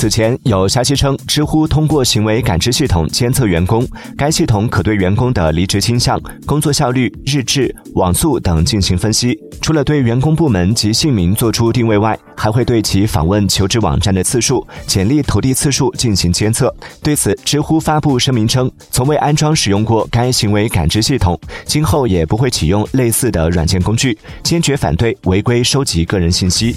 此前有消息称知乎通过行为感知系统监测员工该系统可对员工的离职倾向工作效率日志网速等进行分析。除了对员工部门及姓名做出定位外还会对其访问求职网站的次数简历投递次数进行监测。对此知乎发布声明称从未安装使用过该行为感知系统今后也不会启用类似的软件工具坚决反对违规收集个人信息。